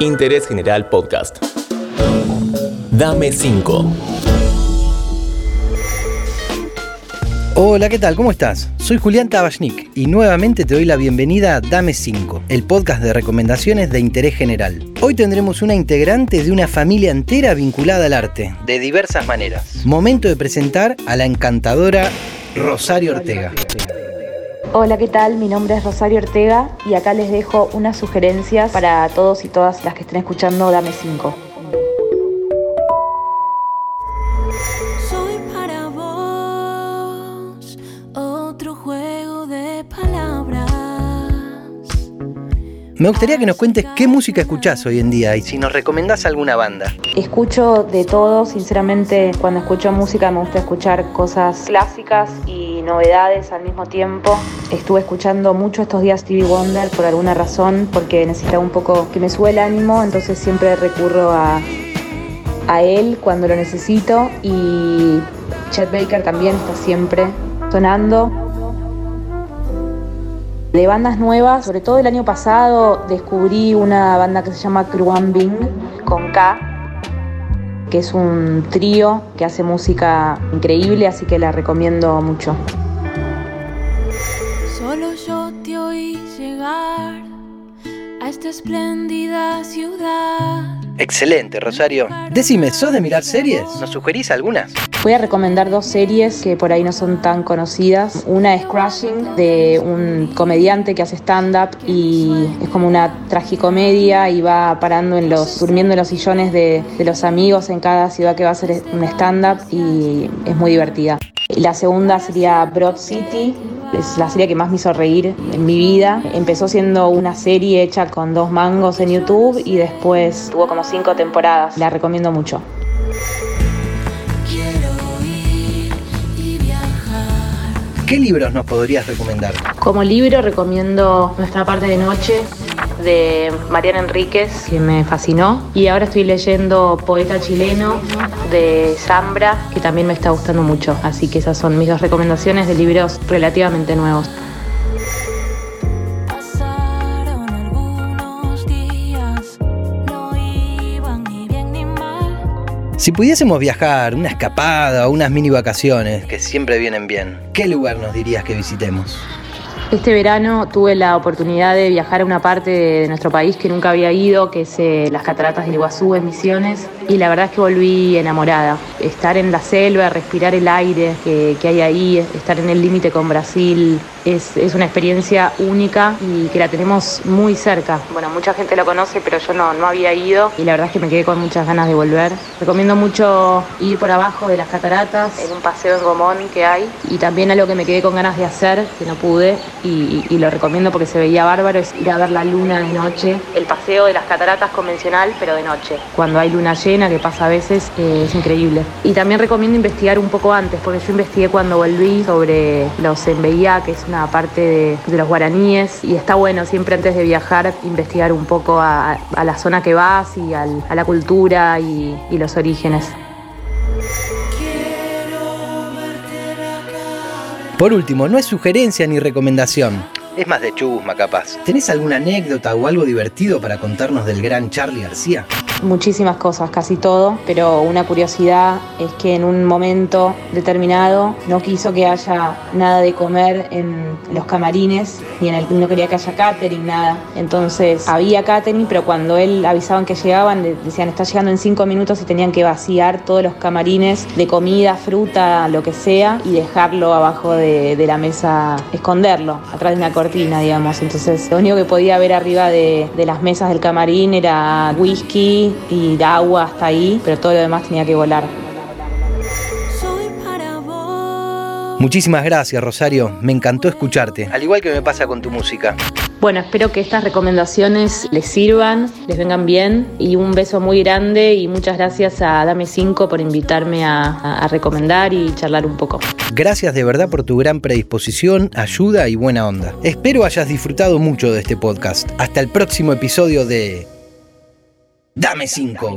Interés General Podcast. Dame 5. Hola, ¿qué tal? ¿Cómo estás? Soy Julián Tabachnik y nuevamente te doy la bienvenida a Dame 5, el podcast de recomendaciones de interés general. Hoy tendremos una integrante de una familia entera vinculada al arte, de diversas maneras. Momento de presentar a la encantadora Rosario Ortega. Hola, ¿qué tal? Mi nombre es Rosario Ortega y acá les dejo unas sugerencias para todos y todas las que estén escuchando Dame 5. Soy para vos otro juego de palabras. Me gustaría que nos cuentes qué música escuchás hoy en día y si nos recomendás alguna banda. Escucho de todo, sinceramente cuando escucho música me gusta escuchar cosas clásicas y novedades al mismo tiempo. Estuve escuchando mucho estos días Stevie Wonder por alguna razón, porque necesitaba un poco que me sube el ánimo, entonces siempre recurro a, a él cuando lo necesito y Chet Baker también está siempre sonando. De bandas nuevas, sobre todo el año pasado, descubrí una banda que se llama Kruan Bing con K, que es un trío que hace música increíble, así que la recomiendo mucho. Solo yo te oí llegar a esta espléndida ciudad. Excelente, Rosario. Decime, ¿sos de mirar series? ¿Nos sugerís algunas? Voy a recomendar dos series que por ahí no son tan conocidas. Una es Crashing, de un comediante que hace stand-up y es como una tragicomedia y va parando en los, durmiendo en los sillones de, de los amigos en cada ciudad que va a hacer un stand-up y es muy divertida. Y La segunda sería Broad City, es la serie que más me hizo reír en mi vida. Empezó siendo una serie hecha con dos mangos en YouTube y después tuvo como cinco temporadas. La recomiendo mucho. Quiero ir y viajar. ¿Qué libros nos podrías recomendar? Como libro recomiendo Nuestra parte de noche de Mariana Enríquez, que me fascinó. Y ahora estoy leyendo Poeta chileno de Zambra, que también me está gustando mucho. Así que esas son mis dos recomendaciones de libros relativamente nuevos. Pasaron algunos días, no iban ni bien ni mal. Si pudiésemos viajar, una escapada o unas mini vacaciones, que siempre vienen bien, ¿qué lugar nos dirías que visitemos? Este verano tuve la oportunidad de viajar a una parte de nuestro país que nunca había ido, que es eh, las cataratas del Iguazú en Misiones, y la verdad es que volví enamorada. Estar en la selva, respirar el aire que, que hay ahí, estar en el límite con Brasil, es, es una experiencia única y que la tenemos muy cerca. Bueno, mucha gente lo conoce, pero yo no, no había ido y la verdad es que me quedé con muchas ganas de volver. Recomiendo mucho ir por abajo de las cataratas, en un paseo en Gomón que hay, y también algo que me quedé con ganas de hacer, que no pude, y, y lo recomiendo porque se veía bárbaro, es ir a ver la luna de noche. El paseo de las cataratas convencional, pero de noche. Cuando hay luna llena, que pasa a veces, eh, es increíble. Y también recomiendo investigar un poco antes, porque yo investigué cuando volví sobre los Enveía, que es una parte de, de los guaraníes, y está bueno siempre antes de viajar investigar un poco a, a la zona que vas y al- a la cultura y, y los orígenes. Por último, no es sugerencia ni recomendación. Es más de chusma, capaz. ¿Tenés alguna anécdota o algo divertido para contarnos del gran Charlie García? Muchísimas cosas, casi todo, pero una curiosidad es que en un momento determinado no quiso que haya nada de comer en los camarines, ni en el, no quería que haya catering, nada. Entonces había catering, pero cuando él avisaban que llegaban, le decían está llegando en cinco minutos y tenían que vaciar todos los camarines de comida, fruta, lo que sea, y dejarlo abajo de, de la mesa, esconderlo, atrás de una cortina, digamos. Entonces lo único que podía ver arriba de, de las mesas del camarín era whisky y agua hasta ahí, pero todo lo demás tenía que volar. Muchísimas gracias, Rosario. Me encantó escucharte. Al igual que me pasa con tu música. Bueno, espero que estas recomendaciones les sirvan, les vengan bien y un beso muy grande y muchas gracias a Dame 5 por invitarme a, recomendar y charlar un poco. Gracias de verdad por tu gran predisposición, ayuda y buena onda. Espero hayas disfrutado mucho de este podcast. Hasta el próximo episodio de Dame 5.